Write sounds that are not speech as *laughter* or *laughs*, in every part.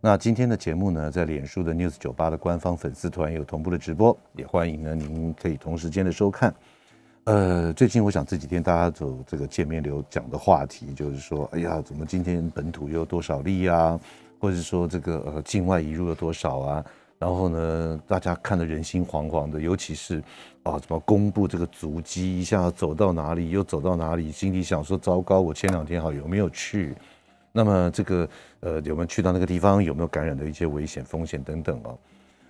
那今天的节目呢，在脸书的 News 九八的官方粉丝团有同步的直播，也欢迎呢您可以同时间的收看。呃，最近我想这几天大家走这个见面流讲的话题，就是说，哎呀，怎么今天本土又有多少例啊？或者说这个呃境外移入了多少啊？然后呢，大家看得人心惶惶的，尤其是啊，怎么公布这个足迹，一下走到哪里又走到哪里，心里想说，糟糕，我前两天好有没有去？那么这个呃有没有去到那个地方？有没有感染的一些危险风险等等哦？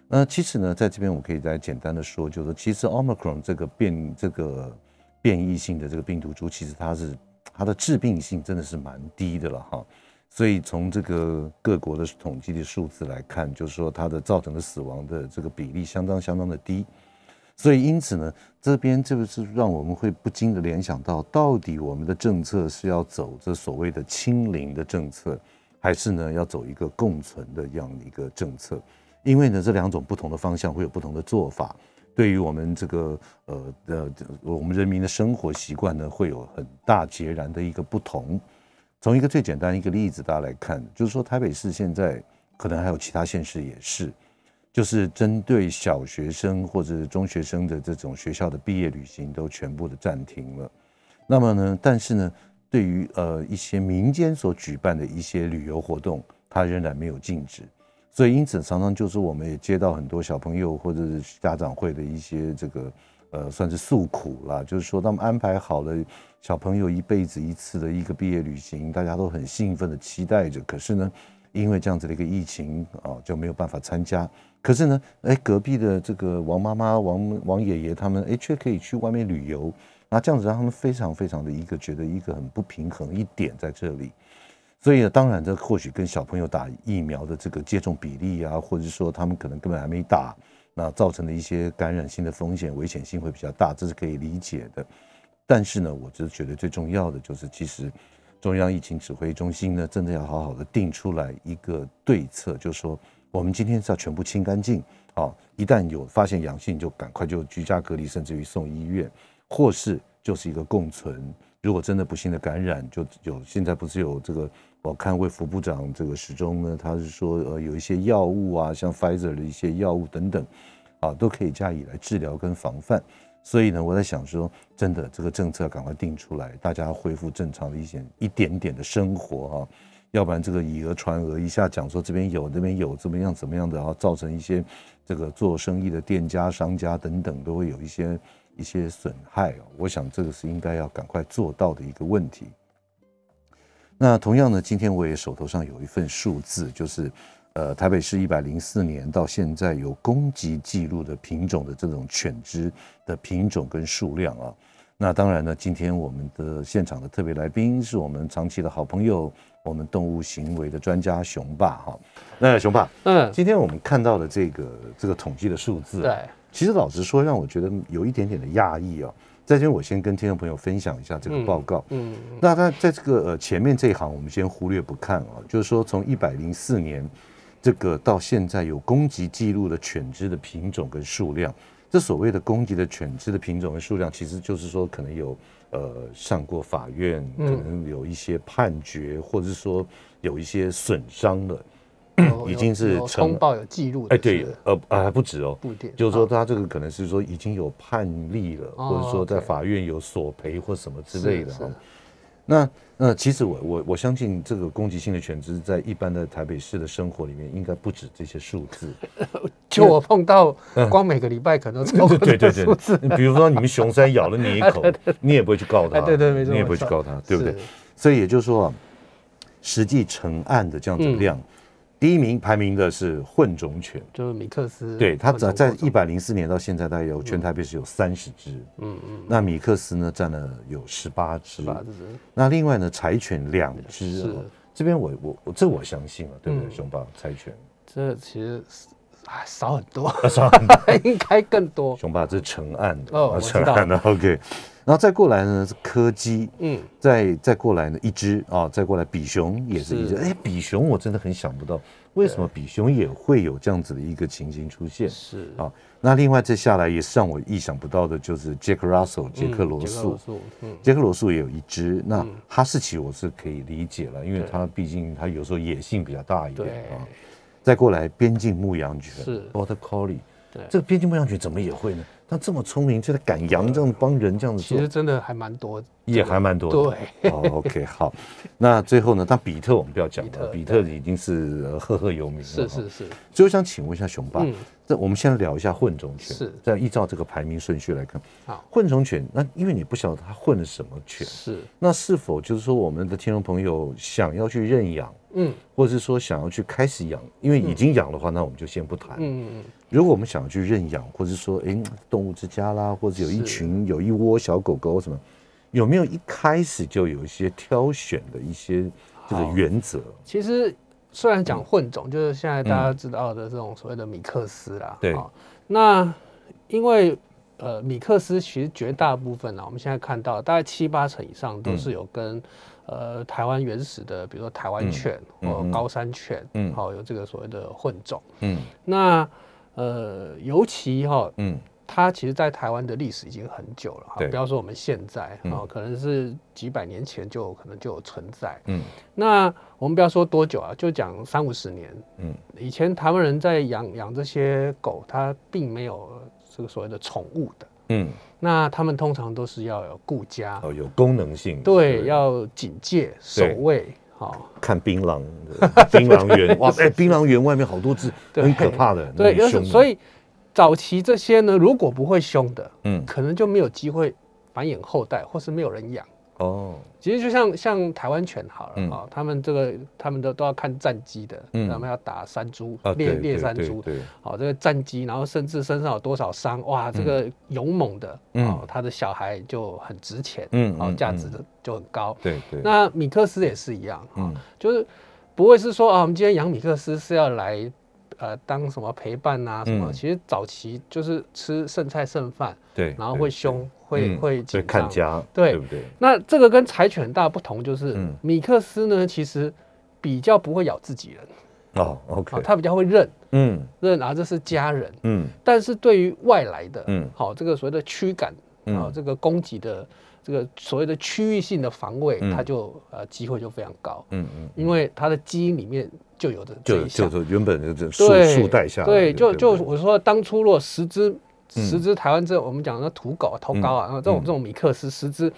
那其实呢，在这边我可以再简单的说，就是其实 Omicron 这个变这个变异性的这个病毒株，其实它是它的致病性真的是蛮低的了哈。所以从这个各国的统计的数字来看，就是说它的造成的死亡的这个比例相当相当的低。所以，因此呢，这边这个是让我们会不禁的联想到，到底我们的政策是要走这所谓的清零的政策，还是呢要走一个共存的这样的一个政策？因为呢，这两种不同的方向会有不同的做法，对于我们这个呃的我们人民的生活习惯呢，会有很大截然的一个不同。从一个最简单一个例子大家来看，就是说台北市现在可能还有其他县市也是。就是针对小学生或者中学生的这种学校的毕业旅行都全部的暂停了。那么呢，但是呢，对于呃一些民间所举办的一些旅游活动，它仍然没有禁止。所以因此常常就是我们也接到很多小朋友或者是家长会的一些这个呃算是诉苦啦，就是说他们安排好了小朋友一辈子一次的一个毕业旅行，大家都很兴奋的期待着，可是呢，因为这样子的一个疫情啊，就没有办法参加。可是呢，哎，隔壁的这个王妈妈、王王爷爷他们，哎，却可以去外面旅游，那这样子让他们非常非常的一个觉得一个很不平衡一点在这里。所以呢，当然这或许跟小朋友打疫苗的这个接种比例啊，或者说他们可能根本还没打，那造成的一些感染性的风险、危险性会比较大，这是可以理解的。但是呢，我只是觉得最重要的就是，其实中央疫情指挥中心呢，真的要好好的定出来一个对策，就是说。我们今天是要全部清干净啊！一旦有发现阳性，就赶快就居家隔离，甚至于送医院，或是就是一个共存。如果真的不幸的感染，就有现在不是有这个？我看卫福部长这个始终呢，他是说呃有一些药物啊，像 Pfizer 的一些药物等等啊，都可以加以来治疗跟防范。所以呢，我在想说，真的这个政策赶快定出来，大家恢复正常的一些一点点的生活哈。要不然这个以讹传讹，一下讲说这边有那边有怎么样怎么样的，然后造成一些这个做生意的店家、商家等等都会有一些一些损害啊。我想这个是应该要赶快做到的一个问题。那同样呢，今天我也手头上有一份数字，就是呃台北市一百零四年到现在有公级记录的品种的这种犬只的品种跟数量啊。那当然呢，今天我们的现场的特别来宾是我们长期的好朋友。我们动物行为的专家熊爸哈，那熊爸，嗯，今天我们看到的这个这个统计的数字，对，其实老实说，让我觉得有一点点的讶异哦。在这边，我先跟听众朋友分享一下这个报告。嗯，那在在这个呃前面这一行，我们先忽略不看啊，就是说从一百零四年这个到现在有攻击记录的犬只的品种跟数量，这所谓的攻击的犬只的品种和数量，其实就是说可能有。呃，上过法院，可能有一些判决，或者是说有一些损伤的，已经是通报有记录。哎，对，呃，还不止哦，不点，就是说他这个可能是说已经有判例了，或者说在法院有索赔或什么之类的。那那其实我我我相信这个攻击性的犬只在一般的台北市的生活里面应该不止这些数字。*laughs* 就我碰到，光每个礼拜可能超过对对数字。比如说你们熊山咬了你一口，*laughs* 你也不会去告他，对对没错，你也不会去告他，对不对？所以也就是说，实际成案的这样子量。第一名排名的是混种犬，就是米克斯。对，它在在一百零四年到现在，大概有全台北市有三十只。嗯嗯。那米克斯呢，占了有十八只。十八只。那另外呢，柴犬两只。是。这边我我我这我相信了，对不对？熊爸柴犬。这其实啊，少很多，少很多，应该更多。熊爸这是成案的哦，成案。的 OK，然后再过来呢是柯基，嗯，再再过来呢一只啊，再过来比熊也是一只。哎，比熊我真的很想不到，为什么比熊也会有这样子的一个情形出现？是。啊，那另外再下来也是让我意想不到的，就是杰克 Russell 杰克罗素，嗯，杰克罗素也有一只。那哈士奇我是可以理解了，因为它毕竟它有时候野性比较大一点啊。再过来边境牧羊犬，是。Border Collie，对，这个边境牧羊犬怎么也会呢？它这么聪明，就在赶羊这样帮人这样子做，其实真的还蛮多，也还蛮多。对，OK，好。那最后呢？但比特我们不要讲了，比特已经是赫赫有名了。是是是。所以我想请问一下熊爸，这我们先聊一下混种犬。是。再依照这个排名顺序来看，好，混种犬，那因为你不晓得它混了什么犬，是。那是否就是说我们的听众朋友想要去认养？嗯，或者是说想要去开始养，因为已经养的话，那我们就先不谈。嗯嗯如果我们想要去认养，或者说哎动物之家啦，或者有一群有一窝小狗狗什么，有没有一开始就有一些挑选的一些这个原则？其实虽然讲混种，就是现在大家知道的这种所谓的米克斯啦。对。那因为呃米克斯其实绝大部分呢，我们现在看到大概七八成以上都是有跟。呃，台湾原始的，比如说台湾犬或高山犬，嗯，好有这个所谓的混种，嗯，那呃，尤其哈，嗯，它其实，在台湾的历史已经很久了，哈，不要说我们现在，啊，可能是几百年前就可能就有存在，嗯，那我们不要说多久啊，就讲三五十年，嗯，以前台湾人在养养这些狗，它并没有这个所谓的宠物的，嗯。那他们通常都是要有顾家哦，有功能性，对，要警戒守卫，好。看槟榔，*laughs* 槟榔园。哇，哎，槟榔园外面好多只，很可怕的，对，所以早期这些呢，如果不会凶的，嗯，可能就没有机会繁衍后代，或是没有人养。哦，其实就像像台湾犬好了啊，他们这个他们都都要看战机的，他们要打山猪，猎猎山猪，好这个战机，然后甚至身上有多少伤，哇，这个勇猛的，哦，他的小孩就很值钱，嗯，好价值的就很高，对对。那米克斯也是一样，嗯，就是不会是说啊，我们今天养米克斯是要来。呃，当什么陪伴啊？什么？其实早期就是吃剩菜剩饭，对，然后会凶，会会会看家，对。不对？那这个跟柴犬很大不同，就是米克斯呢，其实比较不会咬自己人。哦，OK，它比较会认，嗯，认啊，这是家人，嗯，但是对于外来的，嗯，好，这个所谓的驱赶啊，这个攻击的。这个所谓的区域性的防卫，它就呃机会就非常高，嗯嗯，因为它的基因里面就有的这一项，就原本的这树树带下，对，就就我说当初若十只十只台湾这我们讲的土狗头高啊，然后这种这种米克斯十只，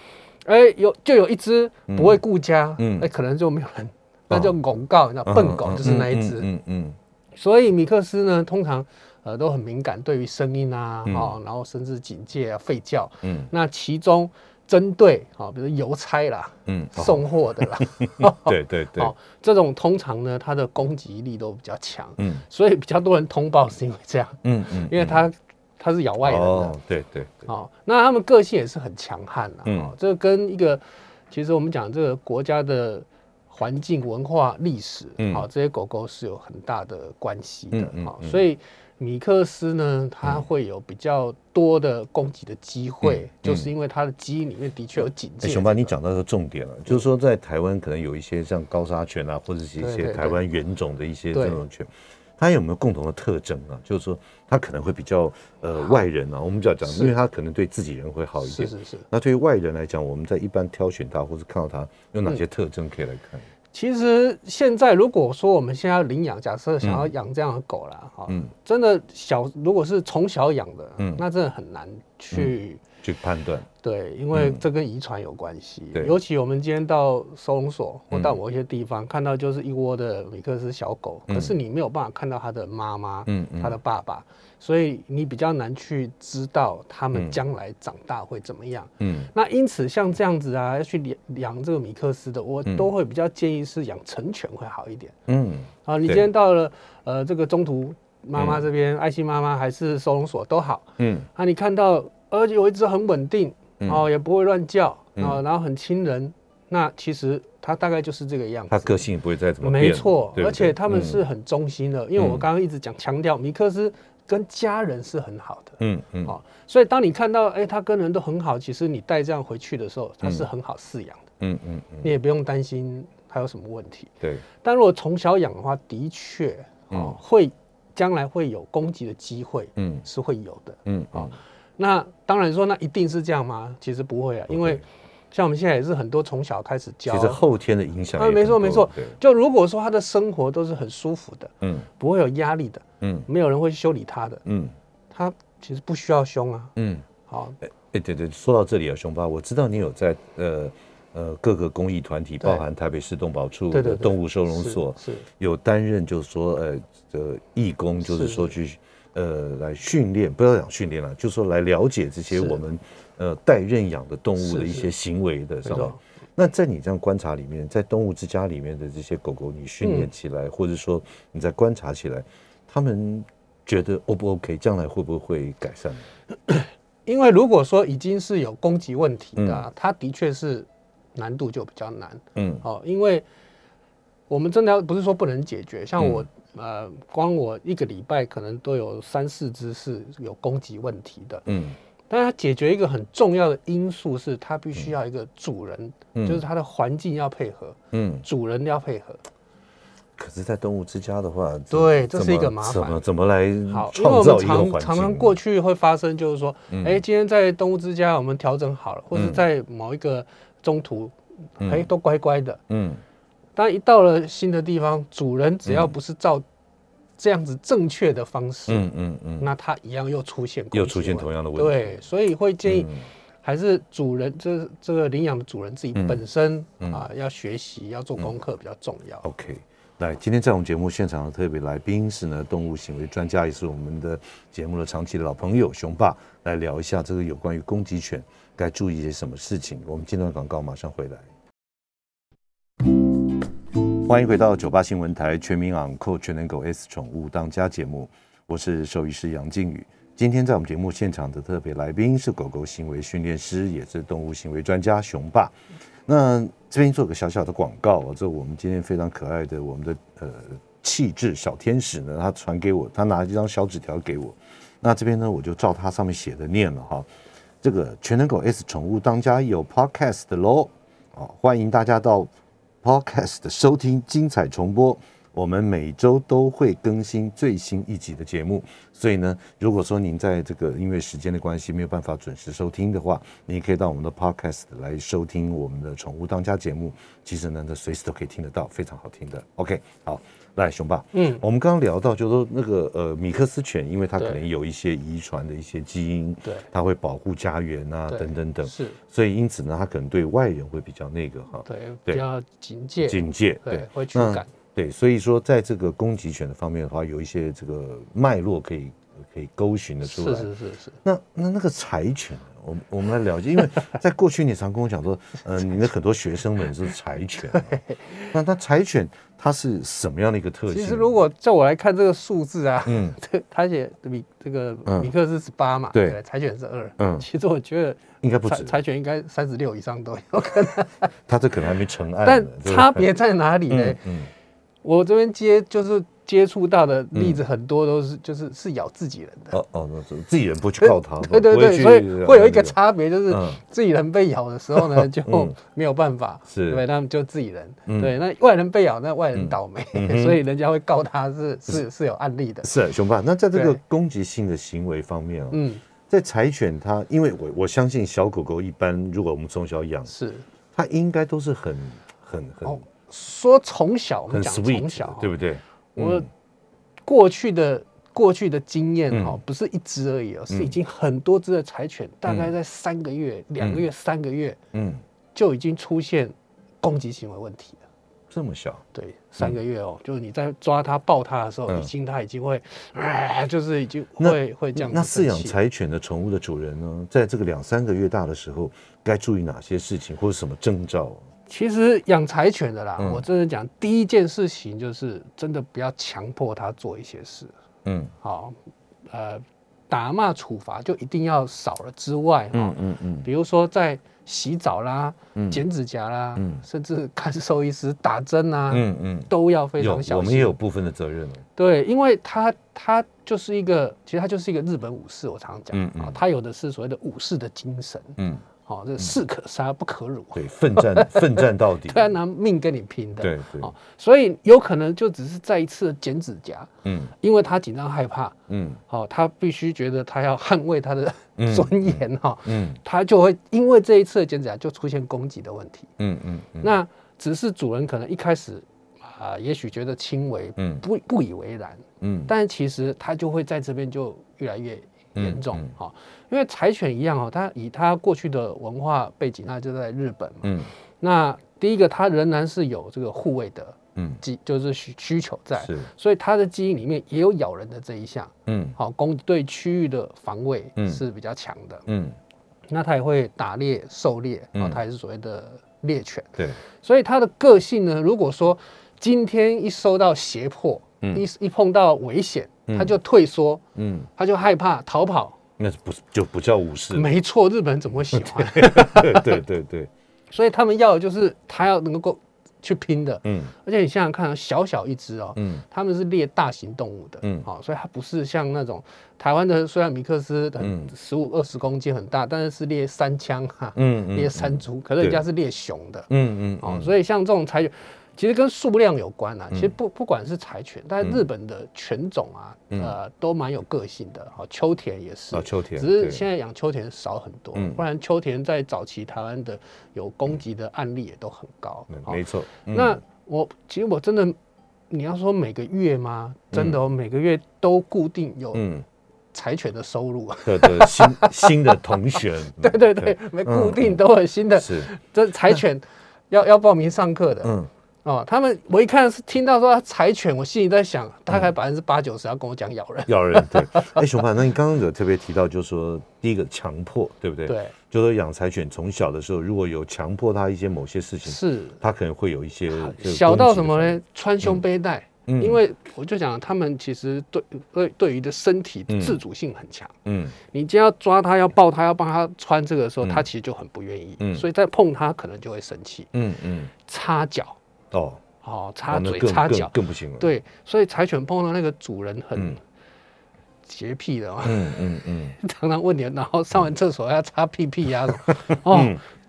哎有就有一只不会顾家，嗯，哎可能就没有人，*laughs* 那就拱告，你知道笨狗就是那一只，嗯嗯，所以米克斯呢通常呃都很敏感对于声音啊，哦，然后甚至警戒啊吠叫，嗯，那其中。针对啊，比如邮差啦，嗯，送货的啦，*laughs* *laughs* 对对对，哦，这种通常呢，它的攻击力都比较强，嗯，所以比较多人通报是因为这样，嗯嗯，因为它它是咬外人的，对对，哦，那他们个性也是很强悍的，嗯，这个跟一个其实我们讲这个国家的环境、文化、历史，好，这些狗狗是有很大的关系的，好，所以。米克斯呢，它会有比较多的攻击的机会，就是因为它的基因里面的确有警戒。熊爸，你讲到个重点了，就是说在台湾可能有一些像高沙犬啊，或者是一些台湾原种的一些这种犬，它有没有共同的特征啊？就是说它可能会比较呃外人啊，我们就要讲，因为它可能对自己人会好一点。是是是。那对于外人来讲，我们在一般挑选它或是看到它有哪些特征可以来看？其实现在如果说我们现在领养，假设想要养这样的狗啦，哈，真的小如果是从小养的，嗯，那真的很难去去判断。对，因为这跟遗传有关系。对，尤其我们今天到收容所或到某一些地方，看到就是一窝的米克斯小狗，可是你没有办法看到它的妈妈，嗯，它的爸爸。所以你比较难去知道他们将来长大会怎么样。嗯，那因此像这样子啊，要去养养这个米克斯的，我都会比较建议是养成犬会好一点。嗯，啊，你今天到了呃这个中途妈妈这边，爱心妈妈还是收容所都好。嗯，啊，你看到且有一只很稳定，哦，也不会乱叫，哦，然后很亲人，那其实它大概就是这个样子。它个性不会再怎么变。没错，而且他们嗯是很忠心的，因为我刚刚一直讲强调，米克斯跟家人是很好的。嗯嗯好、所以当你看到，哎、他跟人都很好，其实你带这样回去的时候，他是很好饲养的，嗯嗯嗯，你也不用担心他有什么问题。对，但如果从小养的话，的确哦嗯，会将来会有攻击的机会，嗯是会有的。嗯好那当然说，那一定是这样吗？其实不会啊，因为像我们现在也是很多从小开始教。其，实后天的影响啊没错没错，就如果说他的生活都是很舒服的，嗯。不会有压力的，嗯。没有人会修理他的，嗯。他其实不需要凶啊。嗯。好，哎，对对，说到这里啊，熊爸，我知道你有在呃呃各个公益团体，包含台北市动保处的动物收容是所，是有担任，就是说呃呃义工，就是是。说去呃来训练，不要讲训练了，就是说来了解这些我们呃待认养的动物的一些行为的上面。那在你这样观察里面，在动物之家里面的这些狗狗，你训练嗯起来，或者说你在观察起来，他们觉得 O 不 OK，将来会不会改善？*coughs* 因为如果说已经是有攻击问题的、它的确是难度就比较难。嗯。哦，因为我们真的要不是说不能解决，像我、嗯呃，光我一个礼拜可能都有三四只是有攻击问题的，嗯但是它解决一个很重要的因素是，它必须要一个主人，嗯就是它的环境要配合，嗯。主人要配合。可是，在动物之家的话，对这是一个麻烦怎么怎么来好，因为我们创造一个环境？常常常过去会发生，就是说，嗯哎、今天在动物之家我们调整好了，或者嗯在某一个中途，嗯哎、都乖乖的。嗯但一到了新的地方，主人只要不是照这样子正确的方式，嗯嗯嗯，那他一样又出现又出现同样的问题。对，所以会建议嗯还是主人这这个领养的主人自己嗯本身、嗯啊要学习要做功课比较重要。OK，来，今天在我们节目现场的特别来宾是呢动物行为专家，也是我们的节目的长期的老朋友熊爸，来聊一下这个有关于攻击犬该注意些什么事情。我们进段广告，马上回来。欢迎回到九八新闻台全民昂扣全能狗 S 宠物当家节目，我是兽医师杨靖宇。今天在我们节目现场的特别来宾是狗狗行为训练师，也是动物行为专家熊爸。那这边做个小小的广告，这我们今天非常可爱的我们的呃气质小天使呢，他传给我，他拿了一张小纸条给我。那这边呢，我就照他上面写的念了哈。这个全能狗 S 宠物当家有 Podcast 的喽，哦，欢迎大家到 Podcast 收听精彩重播。我们每周都会更新最新一集的节目，所以呢，如果说您在这个因为时间的关系没有办法准时收听的话，你可以到我们的 Podcast 来收听我们的宠物当家节目。其实呢，这随时都可以听得到，非常好听的。OK，好，来熊爸，嗯，我们刚刚聊到，就是说那个呃米克斯犬，因为它可能有一些遗传的一些基因，对。它会保护家园啊等等等，是。所以因此呢，它可能对外人会比较那个哈，对对。比较警戒，警戒，对会驱那赶。对，所以说在这个攻击犬的方面的话，有一些这个脉络可以可以勾寻的出是来。是是是，那那那个柴犬，我们我们来了解，因为 *laughs* 在过去你常跟我讲说，呃，你的很多学生们是柴犬啊，*laughs* 那那柴犬它是什么样的一个特性？其实如果叫我来看这个数字啊，嗯。*laughs* 这他写米这个嗯。米克是十八嘛，对。柴犬是二，嗯。其实我觉得应该不止，柴犬应该三十六以上都有可能，*laughs* 他这可能还没成案，但差别在哪里呢？嗯嗯。我这边接就是接触到的例子很多都是就是是咬自己人的，哦哦，那是自己人不去告它，*laughs* 对对对，所以会有一个呃差别，就是嗯。自己人被咬的时候呢，*laughs* 就嗯没有办法，是。对？他们就自己人，嗯。对，那外人被咬，那外人倒霉嗯，*laughs* 所以人家会告他是是是。有案例的，是熊爸。那在这个攻击性的行为方面啊，嗯，在柴犬它，因为我我相信小狗狗一般，如果我们从小养，是。它应该都是很很很、哦说从小我们很讲从小，对不对？我嗯。过去的过去的经验嗯。哈，不是一只而已哦，是已经很多只的柴犬，大概在三个月、两个月、三个月嗯。就已经出现攻击行为问题了。这么小，对，三个月哦，就是你在抓它、抱它的时候，嗯。已经它已经会，哎，就是已经那会会这样那饲养柴犬的宠物的主人呢，在这个两三个月大的时候，该注意哪些事情或者什么征兆？其实养柴犬的啦，嗯。我真的讲，第一件事情就是真的不要强迫它做一些事。嗯。好，呃，打骂处罚就一定要少了之外，哈、嗯嗯。嗯比如说在洗澡啦、嗯。剪指甲啦，嗯。甚至看兽医师打针啊，嗯嗯，都要非常小心。我们也有部分的责任哦。对，因为他他就是一个，其实他就是一个日本武士，我常常讲啊，他有的是所谓的武士的精神，嗯，哦，这士可杀不可辱，对，奋战 *laughs* 奋战到底。他要拿命跟你拼的，对对，哦，所以有可能就只是再一次剪指甲，嗯。因为他紧张害怕，嗯。哦，他必须觉得他要捍卫他的嗯。尊严哈，嗯。他就会因为这一次的剪指甲就出现攻击的问题。嗯嗯嗯，那只是主人可能一开始啊、也许觉得轻微，嗯。不不以为然，嗯。但其实他就会在这边就越来越严重嗯。嗯哈、因为柴犬一样哦，它以它过去的文化背景，那就在日本嘛。嗯。那第一个，它仍然是有这个护卫的嗯。基，就是需需求在，是。所以它的基因里面也有咬人的这一项。嗯。好，攻对区域的防卫嗯。是比较强的。嗯。那它也会打猎、狩猎，嗯。啊，它也是所谓的猎犬。对。所以它的个性呢，如果说今天一收到胁迫，嗯。一一碰到危险，他就退缩，嗯，他就害怕逃跑。那不是就不叫武士？没错，日本人怎么会喜欢？*laughs* 对对对对，所以他们要的就是他要能够去拼的。嗯。而且你想想看，小小一只哦，嗯。他们是猎大型动物的，嗯。好、所以它不是像那种台湾的，虽然米克斯很嗯。十五二十公斤很大，但是是猎三枪哈，嗯嗯猎山猪，可是人家是猎熊的，嗯嗯哦，嗯所以像这种柴犬，其实跟数量有关啊。嗯其实不不管是柴犬，但嗯日本的犬种啊，嗯呃，都蛮有个性的。好，秋田也是啊，，秋田只是对现在养秋田少很多嗯，不然秋田在早期台湾的有攻击的案例也都很高。没错。嗯那我其实我真的，你要说每个月吗？真的、我，每个月都固定有嗯柴犬的收入啊。*laughs* 的的新新的同学，对 *laughs* 对对，没固定都有新的，是这柴犬要要报名上课的。嗯哦，他们我一看是听到说柴犬，我心里在想，大概百分之八九十要跟我讲咬人。咬人对。*laughs* 哎，熊爸，那你刚刚有特别提到，就是说第一个强迫，对不对？。对，就说养柴犬从小的时候，如果有强迫他一些某些事情，是他可能会有一些小到什么？呢？穿胸背带，嗯因为我就讲他们其实对对对于的身体嗯自主性很强。嗯你今天要抓他、要抱他、要帮他穿这个的时候，嗯它其实就很不愿意，嗯所以在碰他可能就会生气，嗯嗯擦脚，哦，哦，擦嘴、擦脚，更不行了。，对，所以柴犬碰到那个主人很嗯。洁癖的嘛，嗯嗯嗯，*laughs* 常常问你，然后上完厕所要擦屁屁呀、*laughs* 哦，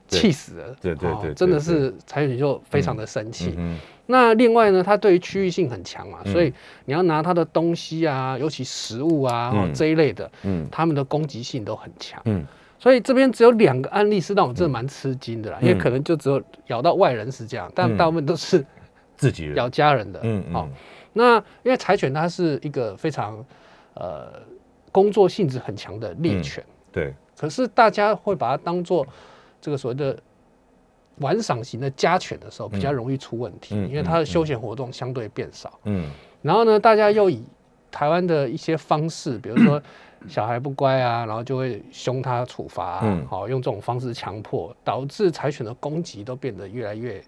气死了，对对对哦真的是柴犬就非常的生气。嗯那另外呢，它对于区域性很强嘛，嗯。所以你要拿它的东西啊，尤其食物啊、这一类的，嗯。它们的攻击性都很强。嗯所以这边只有两个案例是让我真的蛮吃惊的啦，嗯因为可能就只有咬到外人是这样，但嗯大部分都是自己人。咬家人的。嗯好、嗯那因为柴犬它是一个非常呃工作性质很强的猎嗯犬，对，可是大家会把它当做这个所谓的玩赏型的家犬的时候，比较容易出问题，嗯因为它的休闲活动相对变少。嗯然后呢，大家又以台湾的一些方式，比如说小孩不乖啊，然后就会凶他处罚、啊，嗯。好、用这种方式强迫，导致柴犬的攻击都变得越来越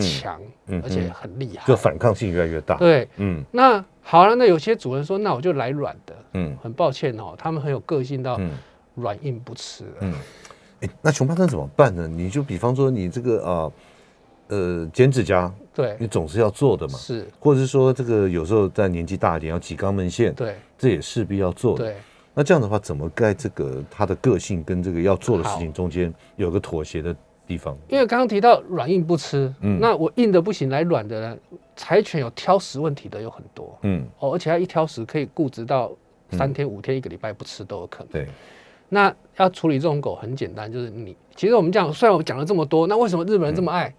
强，嗯。而且嗯很厉害。就反抗性越来越大。对，嗯。那好了，那有些主人说，那我就来软的。嗯。很抱歉哦，他们很有个性到嗯。软硬不吃了。嗯，哎，那熊巴那怎么办呢？你就比方说你这个啊呃剪指甲，对，你总是要做的嘛，是，或者是说这个有时候在年纪大一点要挤肛门线，对。这也势必要做的。对，那这样的话，怎么在这个他的个性跟这个要做的事情中间有个妥协的地方？因为刚刚提到软硬不吃，嗯。那我硬的不行，来软的呢，柴犬有挑食问题的有很多。嗯，哦，而且它一挑食可以固执到三天、五天、一个礼拜不吃都有可能。对，那要处理这种狗很简单，就是你其实我们讲，虽然我讲了这么多，那为什么日本人这么爱？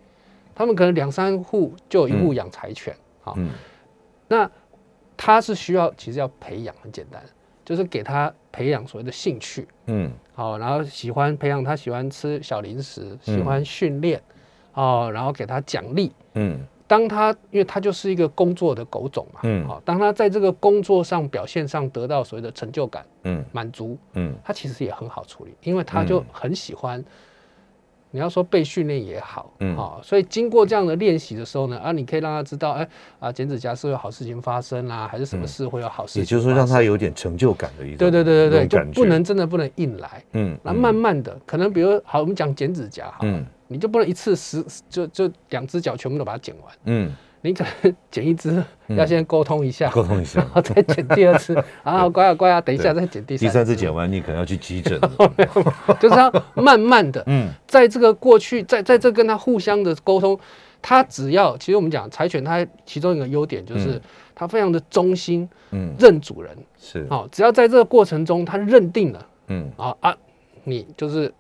他们可能两三户就有一户养柴犬，好、嗯。那他是需要其实要培养，很简单，就是给他培养所谓的兴趣，嗯。好，然后喜欢培养他喜欢吃小零食，喜欢训练，哦，然后给他奖励。嗯。当他因为他就是一个工作的狗种嘛，嗯。好，当他在这个工作上表现上得到所谓的成就感、嗯。满足，嗯。他其实也很好处理，因为他就很喜欢你要说被训练也好，嗯。好、所以经过这样的练习的时候呢，啊，你可以让他知道，哎啊，剪指甲是有好事情发生啦、还是什么事会有好事情、嗯也就是说让他。有点成就感的一种，对对对对对，不能真的不能硬来，嗯，那慢慢的，可能比如好，我们讲剪指甲哈，嗯。你就不能一次十就就两只脚全部都把它剪完，嗯你可能剪一只，要先沟通一下，沟通一下。然后再剪第二次，*laughs* 啊，乖啊乖啊，等一下再剪第三第三三次剪完，你可能要去急诊，*laughs* 就是他慢慢的，嗯。在这个过去，在在这跟他互相的沟通，他只要其实我们讲柴犬，它其中一个优点就是嗯。它非常的忠心，嗯，认主人。是，好、只要在这个过程中，他认定了嗯。啊啊，你就是嗯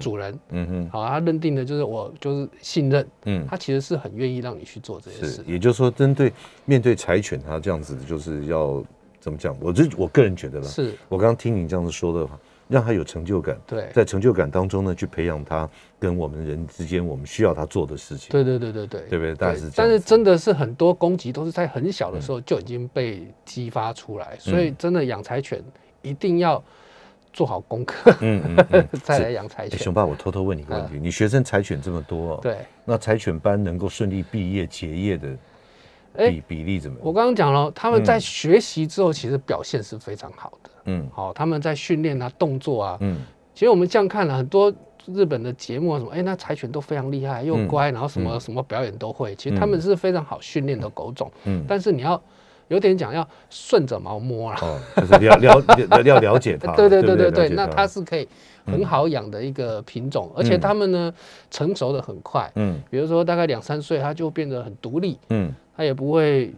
主人，嗯哼。好、他认定的就是我就是信任，嗯，他其实是很愿意让你去做这些事，。也就是说，针对面对柴犬，他这样子就是要怎么讲？我这我个人觉得啦，是，我刚刚听你这样子说的话，让他有成就感，对，在成就感当中呢，去培养他跟我们人之间我们需要他做的事情。对对对对对，对不对？但是但是真的是很多攻击都是在很小的时候就已经被激发出来，所嗯以真的养柴犬一定要做好功课，嗯嗯嗯，*laughs* 再来养柴犬。哎熊爸，我偷偷问你一个问题：你学生柴犬这么多、哦，，对，那柴犬班能够顺利毕业结业的哎比比例怎么样？我刚刚讲了，他们在学习之后，其实表现是非常好的。嗯。好、他们在训练啊、动作啊，嗯。其实我们这样看了很多日本的节目啊，什么，哎，那柴犬都非常厉害，又嗯。乖，然后什么、什么表演都会。其实他们是非常好训练的狗种，嗯，但是你要有点讲要顺着毛摸了。哦，就是了了了要了解它，*laughs* 对对对不对？对那它是可以很好养的一个品种，而且它们呢成熟的很快，嗯。比如说大概两三岁，它就变得很独立，嗯。它也不会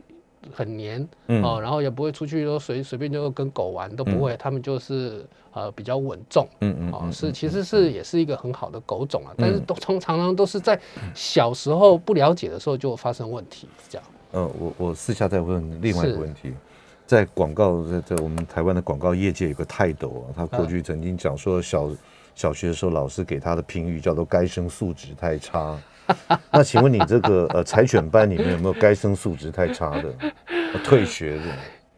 很黏嗯。哦，然后也不会出去都随随便就跟狗玩，都不会，它们就是呃比较稳重。嗯嗯哦，是，其实是也是一个很好的狗种啊，但是都通常常都是在小时候不了解的时候就发生问题，这样。呃，我我私下再问另外一个问题，在广告在在我们台湾的广告业界有个泰斗啊，他过去曾经讲说小小学的时候老师给他的评语叫做该生素质太差。*laughs* 那请问你这个呃 *laughs* 柴犬班里面有没有该生素质太差的、呃退学的？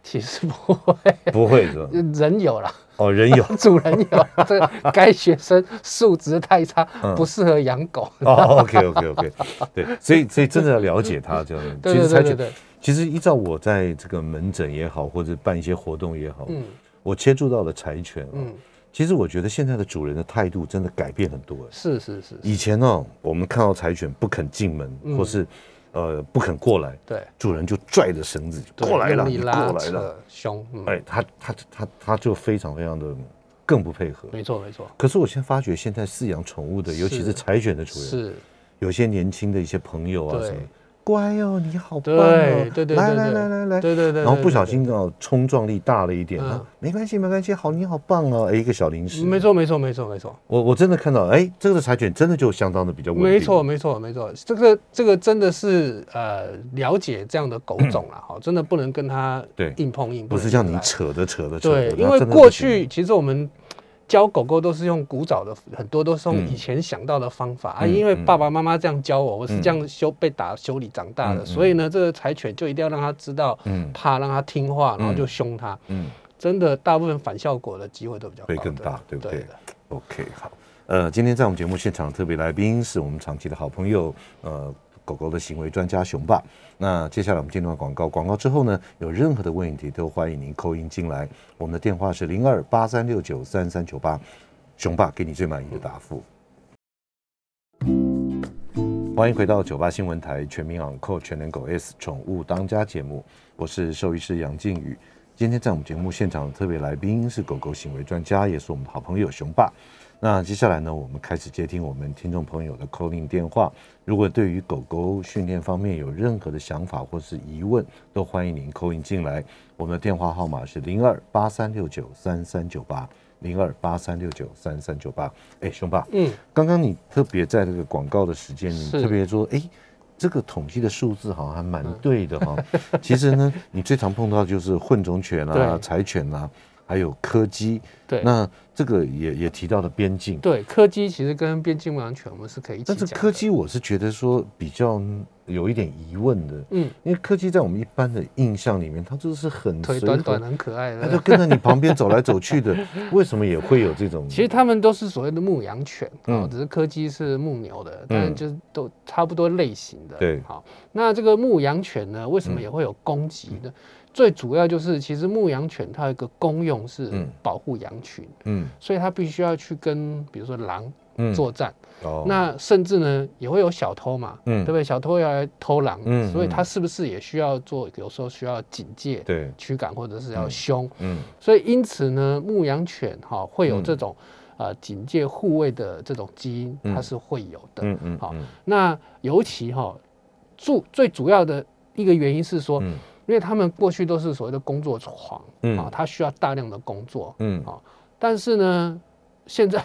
其实不会，不会的人有了，哦，人有。*laughs* 主人有，这个该学生素质太差，嗯。不适合养狗。哦，OK OK OK，对，所以所以真的要了解他这样。*laughs* 其实柴犬对对对。对，其实依照我在这个门诊也好，或者办一些活动也好，嗯。我接触到的柴犬啊，嗯，其实我觉得现在的主人的态度真的改变很多。是是是，以前呢、我们看到柴犬不肯进门，嗯。或是呃不肯过来，对，主人就拽着绳子对过来了，你过来了，扯胸，嗯，哎，他他他他就非常非常的更不配合。没错没错，可是我现在发觉，现在饲养宠物的，尤其是是柴犬的主人，是，有些年轻的一些朋友啊什么，乖哦，你好棒哦，对对对来来来来来，对对对，然后不小心哦冲撞力大了一点，没关系没关系，好你好棒哦，哎一个小零食，没错没错没错没错。我我真的看到，哎，这个柴犬真的就相当的比较稳定，没错，没错，没错，这个这个真的是呃了解这样的狗种了哈，真的不能跟它对硬碰硬，不是像你扯的扯的扯的，对，因为过去其实我们教狗狗都是用古早的，很多都是用嗯。以前想到的方法、啊，嗯因为嗯。爸爸妈妈这样教我，我是嗯。这样修被打修理长大的，所以呢，这个柴犬就一定要让它知道嗯。怕，让它听话，然后嗯。就凶它。嗯。真的，大部分反效果的机会都比较，会更大对不对？的？，OK 好，呃，今天在我们节目现场特别来宾是我们长期的好朋友，呃，狗狗的行为专家熊爸。那接下来我们进入广告，广告之后呢，有任何的问题都欢迎您扣音进来，我们的电话是零二八三六九三三九八，熊爸给你最满意的答复。欢迎回到九八新闻台全民养扣全能狗 S 宠物当家节目，我是兽医师杨靖宇。今天在我们节目现场的特别来宾是狗狗行为专家，也是我们的好朋友熊爸。那接下来呢，我们开始接听我们听众朋友的 call in 电话。如果对于狗狗训练方面有任何的想法或是疑问，都欢迎您 call in 进来。我们的电话号码是零二八三六九三三九八零二八三六九三三九八。哎，熊爸，嗯，刚刚你特别在这个广告的时间，你特别说，哎，这个统计的数字好像还蛮对的哈、*laughs* 其实呢，你最常碰到就是混种犬啊、柴犬啊，还还有柯基。对，那这个也也提到了边境。对，柯基其实跟边境牧羊犬我们是可以一起但是。柯基我是觉得说比较有一点疑问的，嗯，因为柯基在我们一般的印象里面，它就是很腿短短很可爱的。它就跟在你旁边走来走去的，*laughs* 为什么也会有这种？其实他们都是所谓的牧羊犬，嗯哦，只是柯基是牧牛的，但是就是都差不多类型的。对好，那这个牧羊犬呢，为什么也会有攻击呢？最主要就是，其实牧羊犬它有一个功用是嗯。保护羊群，嗯。所以它必须要去跟比如说狼嗯。作战。哦。那甚至呢，也会有小偷嘛，嗯。对不对？小偷要来偷狼，嗯所以它是不是也需要做？有时候需要警戒、对。驱赶，或者是要凶。嗯。所以因此呢，牧羊犬哈、会有这种、呃警戒护卫的这种基因，嗯。它是会有的。嗯嗯好嗯。那尤其哈、主最主要的一个原因是说，嗯因为他们过去都是所谓的工作狂嗯。啊，他需要大量的工作，嗯，但是呢，现在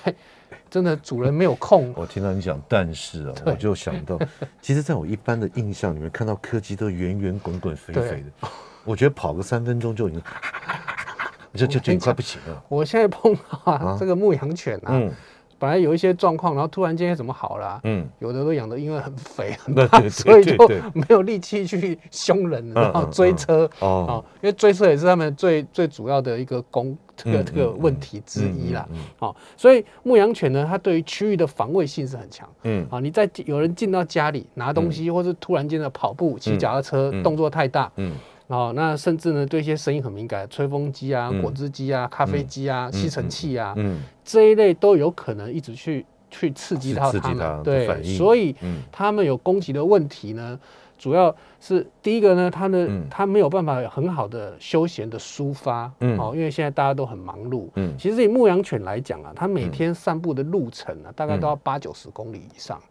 真的主人没有空。我听到你讲，但是啊，我就想到，*laughs* 其实在我一般的印象里面，看到柯基都圆圆滚滚肥肥的，我觉得跑个三分钟就已经，*laughs* 就就就快不行了。我现在碰到啊，啊。这个牧羊犬啊，嗯本来有一些状况，然后突然间怎么好了啊、嗯，有的都养的因为很肥很 *laughs* 对胖，对所以就没有力气去凶人，然后嗯追车。啊、哦，因为追车也是他们最最主要的一个攻这个嗯这个嗯。问题之一啦。嗯哦，所以牧羊犬呢，它对于区域的防卫性是很强。嗯。啊，你在有人进到家里拿东西，或是突然间的跑步、骑脚踏车，嗯。动作太大，嗯哦，那甚至呢对一些声音很敏感，吹风机啊、嗯。果汁机啊、咖啡机啊、吸尘器啊，嗯。这一类都有可能一直去去刺激到它的对所以嗯。他们有攻击的问题呢，主要是第一个呢，他的、嗯。他没有办法有很好的休闲的抒发，嗯。哦，因为现在大家都很忙碌。嗯。其实以牧羊犬来讲啊，它每天散步的路程啊，大概都要八九十公里以上，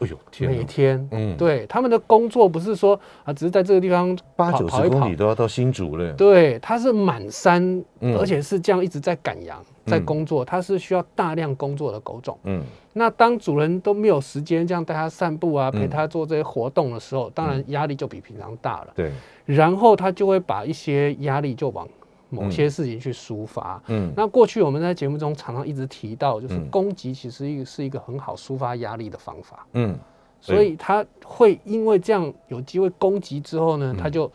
哎呦天每，天。嗯，对他们的工作不是说啊，只是在这个地方八九十跑跑一跑公里，都要到新竹了。对，它是满山，嗯而且是这样一直在赶羊，在工作，它是需要大量工作的狗种。嗯那当主人都没有时间这样带它散步啊，嗯陪它做这些活动的时候，当然压力就比平常大了。对，然后他就会把一些压力就往某些事情去抒发。嗯。那过去我们在节目中常常一直提到，就是嗯。攻击其实一个是一个很好抒发压力的方法，嗯。所以他会因为这样有机会攻击之后呢，嗯。他就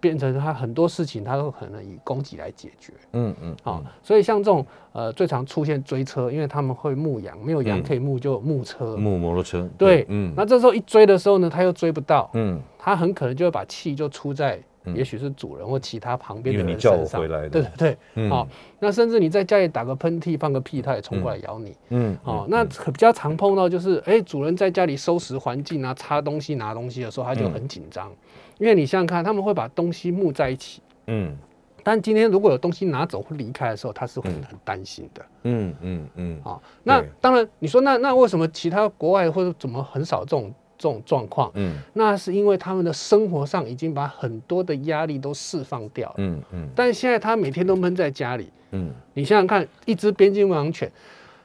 变成他很多事情他都可能以攻击来解决。嗯嗯，好、所以像这种呃最常出现追车，因为他们会牧羊，没有羊嗯。可以牧就牧车。牧摩托车，对，嗯。那这时候一追的时候呢，他又追不到，嗯。他很可能就会把气就出在，嗯。也许是主人或其他旁边的因为你叫我人身上。回来的。对对对，嗯。好、那甚至你在家里打个喷嚏、放个屁，它也冲过来咬你。嗯，哦，那比较常碰到就是，哎，主人在家里收拾环境啊、擦东西、拿东西的时候，他就嗯很紧张，因为你想想看，他们会把东西木在一起，嗯。但今天如果有东西拿走或离开的时候，他是会嗯很担心的。嗯嗯嗯。啊、那当然，你说那那为什么其他国外或者怎么很少这种这种状况？嗯。那是因为他们的生活上已经把很多的压力都释放掉了。嗯嗯。但现在他每天都闷在家里，嗯。你想想看，一只边境牧羊犬，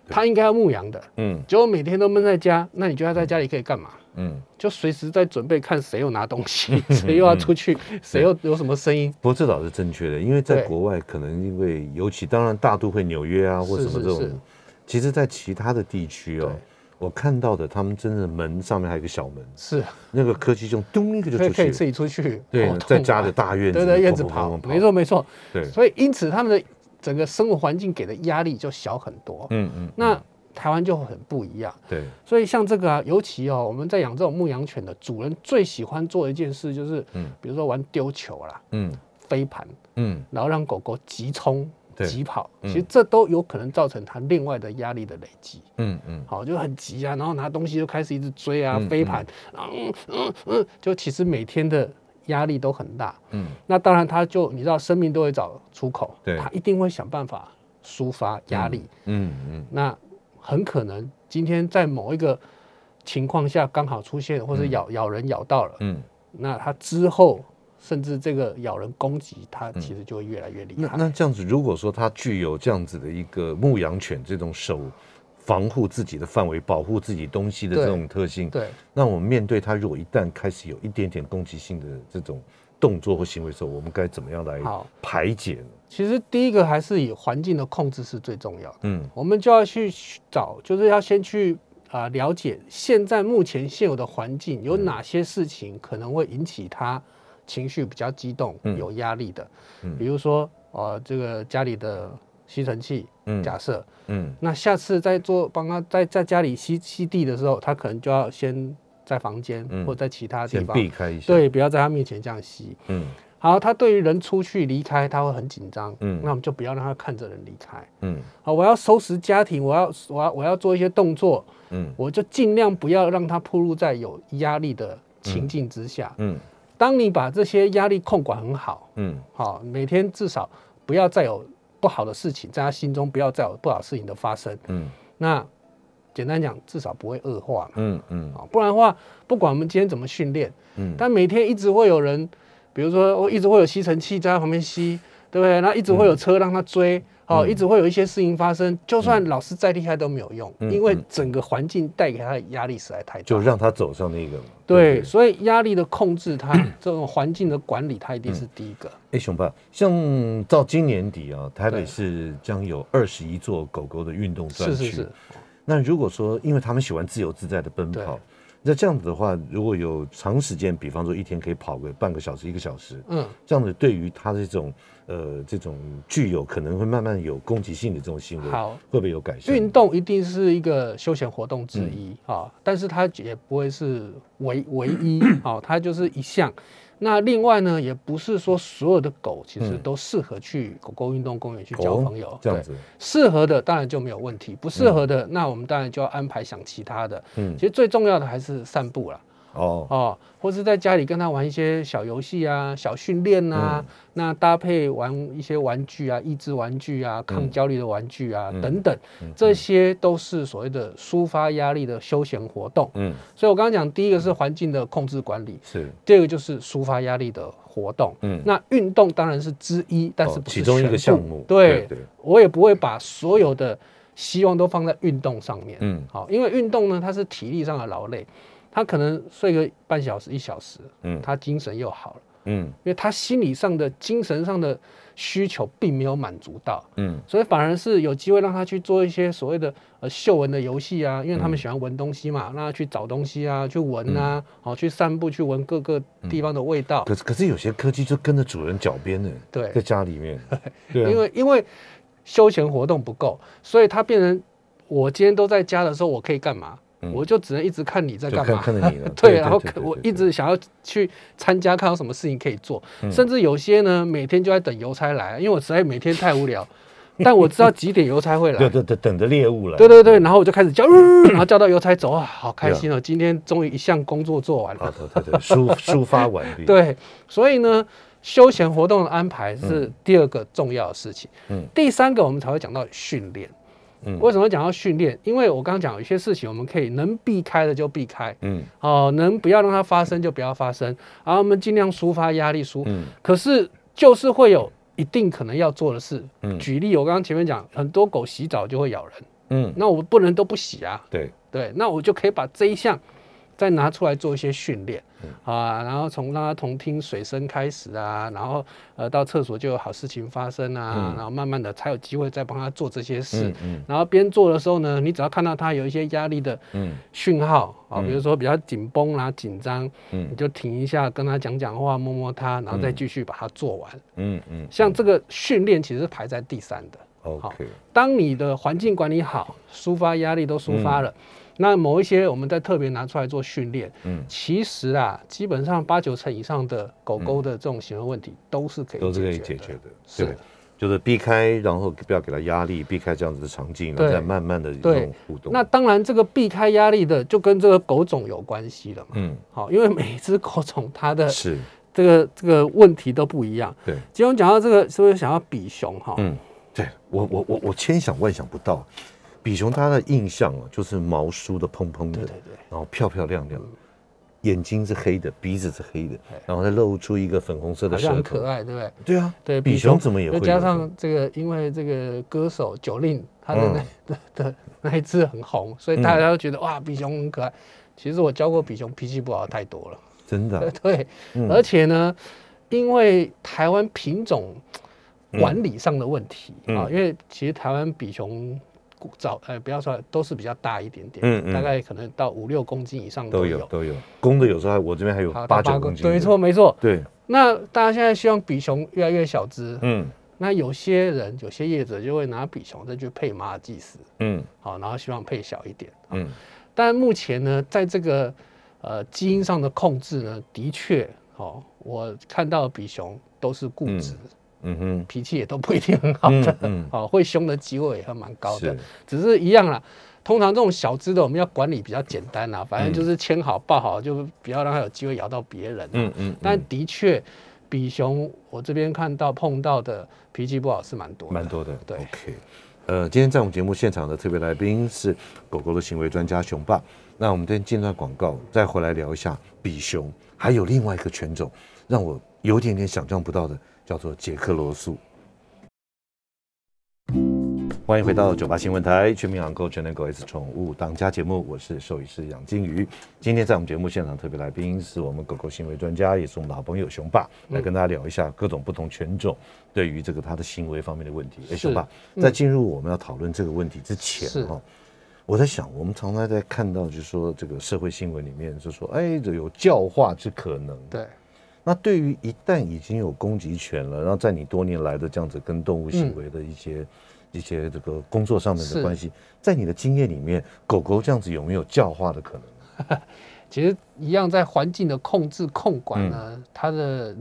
它应该要牧羊的，嗯。结果每天都闷在家，那你觉得它在家里可以干嘛？嗯。就随时在准备看谁又拿东西，谁又要出去，谁又有什么声音。不过这倒是正确的，因为在对。国外可能因为尤其当然大都会纽约啊或什么这种，其实，在其他的地区哦对，我看到的他们真的门上面还有个小门，是，那个科技就咚一个就可以可以出去，自己出去，对在家的啊大院子，对对，院子砰砰跑。砰，砰没错，没错。对，所以因此他们的整个生活环境给的压力就小很多。嗯嗯，那台湾就很不一样。对，所以像这个啊，尤其哦，我们在养这种牧羊犬的主人最喜欢做的一件事就是，嗯。比如说玩丢球啦、嗯。飞盘，嗯。然后让狗狗急冲、对急跑，嗯其实这都有可能造成他另外的压力的累积。嗯嗯好，就很急啊，然后拿东西就开始一直追啊，嗯飞盘，嗯嗯嗯，就其实每天的压力都很大。嗯那当然，他就你知道，生命都会找出口，对他一定会想办法抒发压力。嗯嗯那很可能今天在某一个情况下刚好出现，或者咬、咬人咬到了，嗯，那他之后甚至这个咬人攻击，它其实就会越来越厉那害。那这样子，如果说它具有这样子的一个牧羊犬这种手防护自己的范围、保护自己东西的这对种特性，对，那我们面对它，如果一旦开始有一点点攻击性的这种动作或行为的时候，我们该怎么样来好，排解呢？其实第一个还是以环境的控制是最重要的。嗯我们就要去找，就是要先去啊、了解现在目前现有的环境有哪些事情可能会引起他情绪比较激动、嗯有压力的，嗯比如说呃这个家里的吸尘器，嗯假设嗯那下次在做帮他在在家里吸吸地的时候，他可能就要先在房间、嗯或在其他地方，避开一下。，对，不要在他面前这样吸。嗯好，他对于人出去离开，他会很紧张，嗯那我们就不要让他看着人离开。嗯好，我要收拾家庭，我要我要我要做一些动作，嗯我就尽量不要让他暴露在有压力的情境之下。嗯当你把这些压力控管很好，嗯好，每天至少不要再有不好的事情在他心中，不要再有不好的事情的发生。嗯那简单讲，至少不会恶化嘛。嗯嗯啊，不然的话，不管我们今天怎么训练，嗯但每天一直会有人，比如说我一直会有吸尘器在他旁边吸，对不对？然后一直会有车让他追，哦，嗯一直会有一些事情发生，就算老师再厉害都没有用，嗯因为嗯整个环境带给他的压力实在太大。就让他走上那个嘛。对，不所以压力的控制它，*clears throat* 这种环境的管理，它一定是第一个。哎，熊爸，像到今年底啊，台北市将有二十一座狗狗的运动专区。是是是，那如果说，因为他们喜欢自由自在的奔跑对，那这样子的话，如果有长时间，比方说一天可以跑个半个小时、一个小时，嗯，这样子对于他的这种呃这种具有可能会慢慢有攻击性的这种行为，好。会不会有改善？运动一定是一个休闲活动之一嗯啊、但是它也不会是唯唯一啊、*clears throat* 它就是一项。那另外呢，也不是说所有的狗其实嗯。都适合去狗狗运动公园去交哦朋友，对这样子，适合的当然就没有问题，不适合的、那我们当然就要安排想其他的。嗯。其，实最重要的还是散步啦，哦，哦，或是在家里跟他玩一些小游戏啊、小训练啊，嗯。那搭配玩一些玩具啊、益智玩具啊、抗焦虑的玩具啊、嗯。等等，嗯。这些都是所谓的抒发压力的休闲活动。嗯，所以我刚刚讲，第一个是环境的控制管理，是，第二个就是抒发压力的活动。嗯，那运动当然是之一，但是哦不是其中一个项目，对，对，我也不会把所有的希望都放在运动上面。嗯。好，因为运动呢，它是体力上的劳累，他可能睡个半小时、一小时，嗯。他精神又好了，嗯。因为他心理上的、精神上的需求并没有满足到，嗯。所以反而是有机会让他去做一些所谓的呃嗅闻的游戏啊，因为他们喜欢闻东西嘛，让他去找东西啊，去闻啊，好、去散步去闻各个地方的味道，可是可是有些柯基就跟着主人脚边呢，对。在家里面，*laughs* 对啊，因为因为休闲活动不够，所以他变成我今天都在家的时候，我可以干嘛？嗯我就只能一直看你在干嘛。*laughs* 对，然后我一直想要去参加，看有什么事情可以做，嗯甚至有些呢，每天就在等邮差来，因为我实在每天太无聊，*laughs* 但我知道几点邮差会来。对对对，等着猎物了，对对对，然后我就开始叫，呃 *laughs* 然后叫到邮差走啊，好开心哦！今天终于一项工作做完了。的对对，抒抒发完毕，，对，所以呢，休闲活动的安排是第二个重要的事情。嗯第三个我们才会讲到训练。嗯为什么会讲要训练？因为我刚刚讲有一些事情我们可以能避开的就避开，嗯哦，能不要让它发生就不要发生，然后我们尽量抒发压力抒。嗯可是就是会有一定可能要做的事。嗯举例，我刚刚前面讲，很多狗洗澡就会咬人，嗯，那我不能都不洗啊。对，对，那我就可以把这一项再拿出来做一些训练、嗯。啊，然后从让他从听水声开始啊，然后呃到厕所就有好事情发生啊，嗯。然后慢慢的才有机会再帮他做这些事。然后边做的时候呢，你只要看到他有一些压力的嗯。讯号啊，嗯。比如说比较紧绷啦、紧张，嗯。你就停一下，跟他讲讲话，摸摸他，然后再嗯。继续把它做完。嗯嗯，像这个训练其实是排在第三的。OK，当你的环境管理好，抒发压力都抒发了，那某一些我们再特别拿出来做训练，嗯，其实啊，基本上八九成以上的狗狗的这种行为问题都是可以都是可以解决的。是对，就是避开，然后不要给他压力，避开这样子的场景，然后对再慢慢的对互动。那当然，这个避开压力的就跟这个狗种有关系了嘛。嗯好，因为每一只狗种它的 *laughs* 是，这个这个问题都不一样。对，今天我们讲到这个，是不是想要比熊哈？嗯，对我我我我千想万想不到，比熊它的印象啊，就是毛梳的蓬蓬的，对对对，然后漂漂亮亮，眼睛是黑的，鼻子是黑的，然后再露出一个粉红色的很可，爱，对不对？对啊，对，比熊怎么也会有再加上这个，因为这个歌手九令他的那、嗯。*laughs* 的的那一只很红，所以大家都觉得、哇，比熊很可爱。其实我教过比熊，脾气不好太多了。真的啊，*laughs* 对，嗯。而且呢，因为台湾品种管理上的问题啊，嗯因为其实台湾比熊早呃不要说都是比较大一点点，嗯嗯。大概可能到五六公斤以上都有。都有，公的有时候我这边还有好八九公斤的，没错没错。对，那大家现在希望比熊越来越小只，嗯。那有些人有些业者就会拿比熊再去配马尔济斯，嗯。好，然后希望配小一点。嗯。但目前呢，在这个呃基因上的控制呢，的确，哦，我看到的比熊都是固执，嗯哼，脾气也都不一定很好的，哦，会凶的机会也还蛮高的，只是一样啦。通常这种小只的，我们要管理比较简单啦，反正就是牵好抱好，就不要让它有机会咬到别人。嗯嗯，但的确，比熊我这边看到碰到的脾气不好是蛮多，蛮多的。对 OK，呃，今天在我们节目现场的特别来宾是狗狗的行为专家熊爸。那我们先进段广告，再回来聊一下比熊，还有另外一个犬种，让我有点点想象不到的，叫做杰克罗素。欢迎回到九八新闻台全民养狗全能狗 S 宠物当家节目，我是兽医师杨金鱼。今天在我们节目现场特别来宾是我们狗狗行为专家，也是我们的好朋友熊爸，来跟大家聊一下各种不同犬种对于这个它的行为方面的问题。哎，是熊爸，嗯在进入我们要讨论这个问题之前是哈，我在想，我们常常在看到，就是说这个社会新闻里面就说，哎，这有教化之可能。对，那对于一旦已经有攻击权了，然后在你多年来的这样子跟动物行为的一些、一些这个工作上面的是关系，在你的经验里面，狗狗这样子有没有教化的可能？*laughs* 其实一样在环境的控制控管嗯呢，它的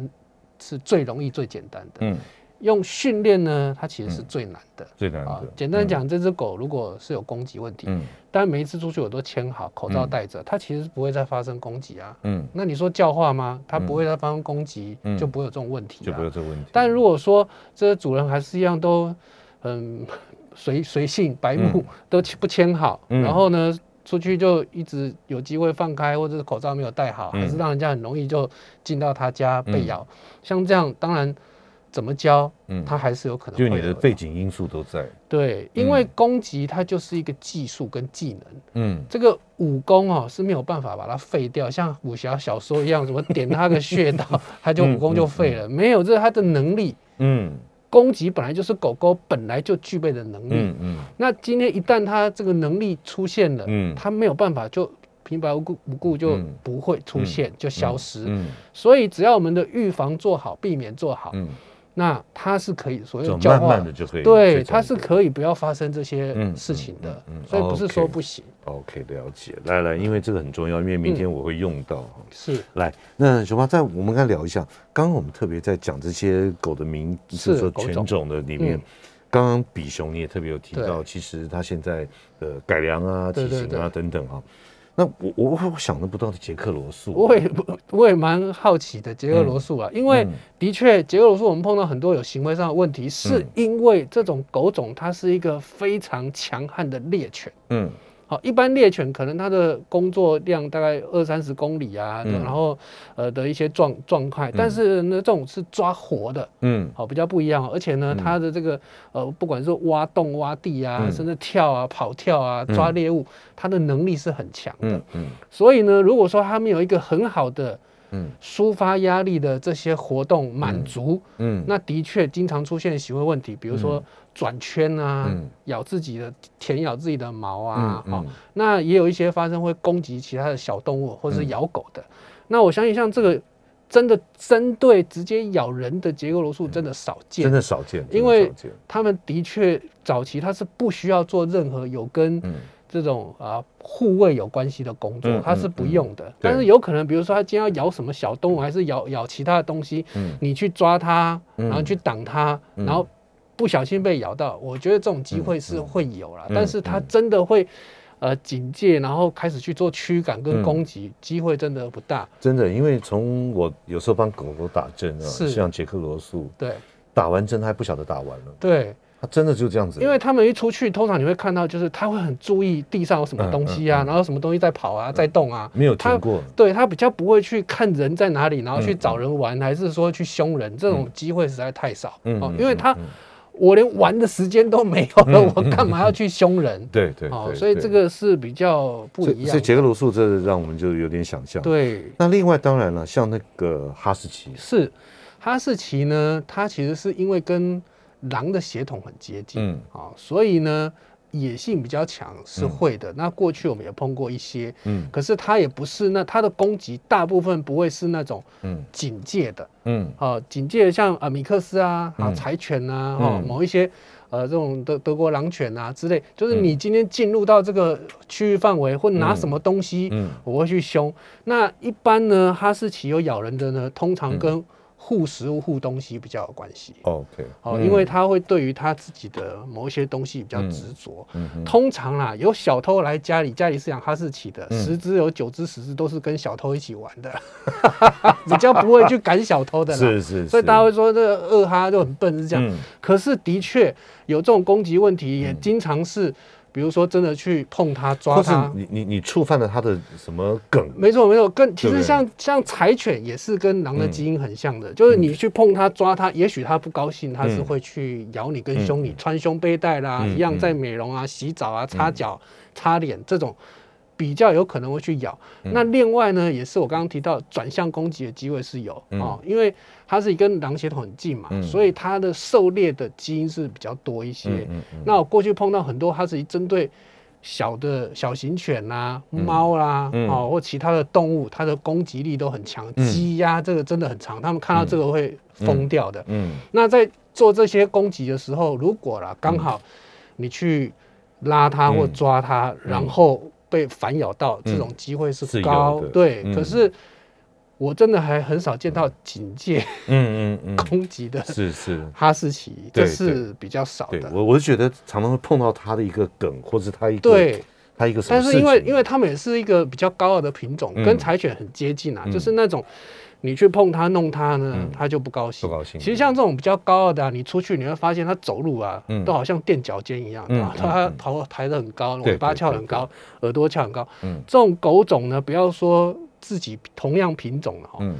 是最容易、最简单的。嗯，用训练呢，它其实是最难的。最难啊的。，简单讲，这只狗如果是有攻击问题，嗯但每一次出去我都牵好，口罩戴着，它其实不会再发生攻击啊。嗯，那你说教化吗？它不会再发生攻击，嗯就不会有这种问题就不会有啊。这个问题。但如果说这些主人还是一样都很 *laughs* 随随性白目，嗯都不牵好，嗯然后呢出去就一直有机会放开，或者是口罩没有戴好，嗯还是让人家很容易就进到他家被嗯咬。像这样，当然怎么教，嗯。它还是有可能就。你的背景因素都在。对，因为攻击它就是一个技术跟技能，嗯。这个武功哦是没有办法把它废掉，像武侠小说一样，什么点他个穴道，*laughs* 他就武功就废了，没有，这是他的能力。嗯。攻击本来就是狗狗本来就具备的能力，嗯嗯。那今天一旦它这个能力出现了，嗯。它没有办法就平白无故无故就嗯。不会出现，就消失。嗯。所以只要我们的预防做好，避免做好，嗯，那它是可以所谓这种的教化慢慢的就可以对，它是可以不要发生这些嗯事情的，嗯嗯嗯所以不是说不行，OK 了解。来来，因为这个很重要，因为明天我会用到。是。来，那熊猫，在我们刚才聊一下，刚刚我们特别在讲这些狗的名，就是说犬种的里面嗯，刚刚比熊你也特别有提到，其实它现在的改良啊、体型啊等等啊，那我我我想的不到的捷克罗素，我也我也蛮好奇的捷克罗素啊，因为嗯。的确捷克罗素我们碰到很多有行为上的问题，是嗯。因为这种狗种它是一个非常强悍的猎犬。嗯好，一般猎犬可能它的工作量大概二三十公里啊，嗯。然后呃的一些状状态，但是呢，这种是抓活的，嗯。好比较不一样，而且呢，嗯。它的这个呃不管是挖洞、挖地啊，嗯。甚至跳啊、跑跳啊、抓猎物，它的能力是很强的。嗯嗯。所以呢，如果说他们有一个很好的嗯。抒发压力的这些活动满足，嗯，那的确经常出现行为问题，比如说转圈啊，嗯。咬自己的舔咬自己的毛啊，嗯好、嗯。那也有一些发生会攻击其他的小动物或者是嗯。咬狗的。那我相信像这个真的针对直接咬人的结构罗素真的少见，真的少见，因为他们的确早期它是不需要做任何有跟嗯这种啊护卫有关系的工作嗯，它是不用的。但是有可能，比如说它今天要咬什么小动物，还是咬咬其他的东西，嗯。你去抓它，嗯然后去挡它，嗯然后不小心被咬到，我觉得这种机会是会有啦。嗯但是它嗯真的会呃警戒，然后开始去做驱赶跟嗯攻击，机会真的不大。真的，因为从我有时候帮狗狗打针啊，是。像杰克罗素对。打完针还不晓得打完了，对，它真的就这样子，因为他们一出去，通常你会看到，就是他会很注意地上有什么东西啊，嗯嗯嗯。然后什么东西在跑啊，在动啊。没有它停过，对他比较不会去看人在哪里，然后去嗯找人玩，还是说去凶人，这种机会实在太少。哦嗯哦，因为他我连玩的时间都没有了，嗯我干嘛要去凶人？对对哦，所以这个是比较不一样所以杰克罗素这让我们就有点想象。，对，那另外当然了，像那个哈士奇，是哈士奇呢，它其实是因为跟狼的血统很接近，嗯。啊、所以呢野性比较强是会的。那过去我们也碰过一些，嗯。可是它也不是那它的攻击大部分不会是那种嗯。警戒的，嗯。啊，警戒像啊米克斯啊，啊嗯柴犬啊，哦嗯某一些呃这种德德国狼犬啊之类，就是你今天进入到这个区域范围或拿什么东西，嗯。我会去凶。那一般呢，哈士奇有咬人的呢，通常跟护食物、护东西比较有关系。，OK，哦，因为他会对于他自己的某一些东西比较执着。嗯嗯通常啦，有小偷来家里，家里是养哈士奇的，嗯十只有九只、十只都是跟小偷一起玩的，*laughs* 比较不会去赶小偷的啦。是是，所以大家会说这个二哈就很笨是这样。嗯可是的确有这种攻击问题，也经常是，比如说真的去碰它、抓它。你你你触犯了它的什么梗？没错没错，跟其实像像柴犬也是跟狼的基因很像的，就是你去碰它、抓它，也许它不高兴，它是嗯会去咬你、跟凶你，穿胸背带啦，嗯一样在美容啊、洗澡啊、擦脚、擦脸这种。比较有可能会去咬，嗯。那另外呢，也是我刚刚提到转向攻击的机会是有。嗯。哦，因为它是跟狼血统很近嘛，嗯。所以它的狩猎的基因是比较多一些。那我过去碰到很多哈士奇针对小的小型犬啦、猫啦，嗯。哦或其他的动物，它的攻击力都很强。嗯。鸡呀、这个真的很长，他们看到这个会疯掉的。嗯那在做这些攻击的时候，如果啦刚好你去拉它或抓它，然后被反咬到，这种机会是高。的对，嗯可是我真的还很少见到警戒嗯嗯嗯，攻击的是是。哈士奇，对这是比较少的。我，我是觉得常常会碰到他的一个梗，或者他一个对，他一个但，是因为因为它们也是一个比较高傲的品种，嗯跟柴犬很接近啊，嗯就是那种你去碰它弄它呢嗯，它就不高兴。不高兴。其实像这种比较高傲的、啊，你出去你会发现它走路啊，嗯。都好像垫脚尖一样，它嗯头抬得很高，尾巴翘很高，耳朵翘很高。嗯。这种狗种呢，不要说自己同样品种了哈，嗯。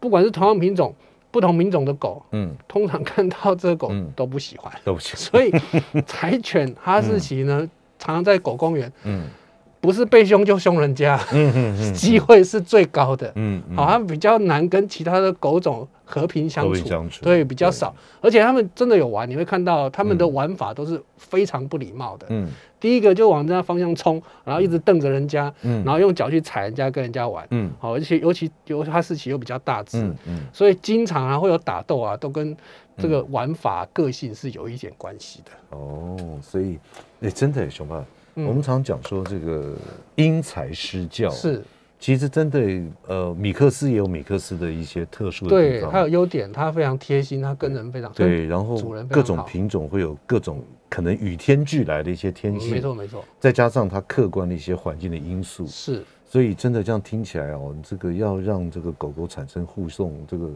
不管是同样品种，不同品种的狗，嗯。通常看到这个狗嗯。都不喜欢。都不起，所以 *laughs* 柴犬、哈士奇呢，常常在狗公园嗯不是被凶就凶人家，嗯嗯嗯 *laughs* 机会是最高的。嗯嗯好，像比较难跟其他的狗种和平相处，对，比较少。而且他们真的有玩，你会看到他们的玩法都是非常不礼貌的。嗯第一个就往人家方向冲，然后一直瞪着人家，嗯然后用脚去踩人家，跟人家玩。嗯好，而且尤其尤哈士奇又比较大只，嗯嗯所以经常啊会有打斗啊，都跟这个玩法、个性是有一点关系的。哦，所以哎，真的耶熊爸，嗯我们常讲说这个因材施教，是。其实针对呃，米克斯也有米克斯的一些特殊的地对，方，它有优点，它非常贴心，它跟人非常对，然后主人各种品种会有各种可能与天俱来的一些天嗯性，没错没错，再加上它客观的一些环境的因素，是。所以真的这样听起来哦，这个要让这个狗狗产生护送，这个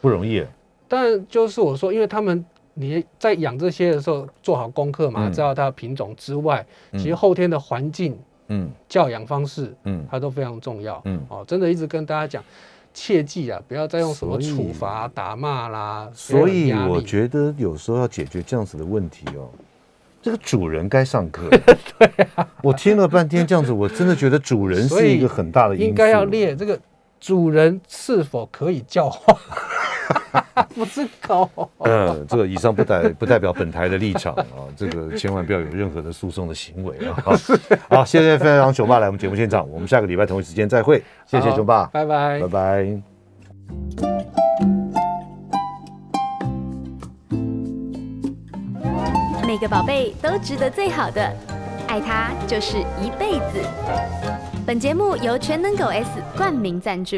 不容易。但就是我说，因为他们你在养这些的时候做好功课嘛，嗯知道它的品种之外，嗯其实后天的环境、嗯教养方式，嗯它都非常重要。嗯哦，真的一直跟大家讲，切记啊，不要再用什么处罚、打骂啦。所以我觉得有时候要解决这样子的问题哦，这个主人该上课。*laughs* 对啊，我听了半天这样子，我真的觉得主人是一个很大的因素。应该要列这个主人是否可以教化，*laughs* *laughs* 不是狗。嗯，这个以上不代不代表本台的立场啊，*laughs* 这个千万不要有任何的诉讼的行为啊。好，谢谢非常熊爸来我们节目现场，我们下个礼拜同一时间再会，谢谢好熊爸，拜拜拜。拜。每个宝贝都值得最好的，爱他就是一辈子。本节目由全能狗 S 冠名赞助。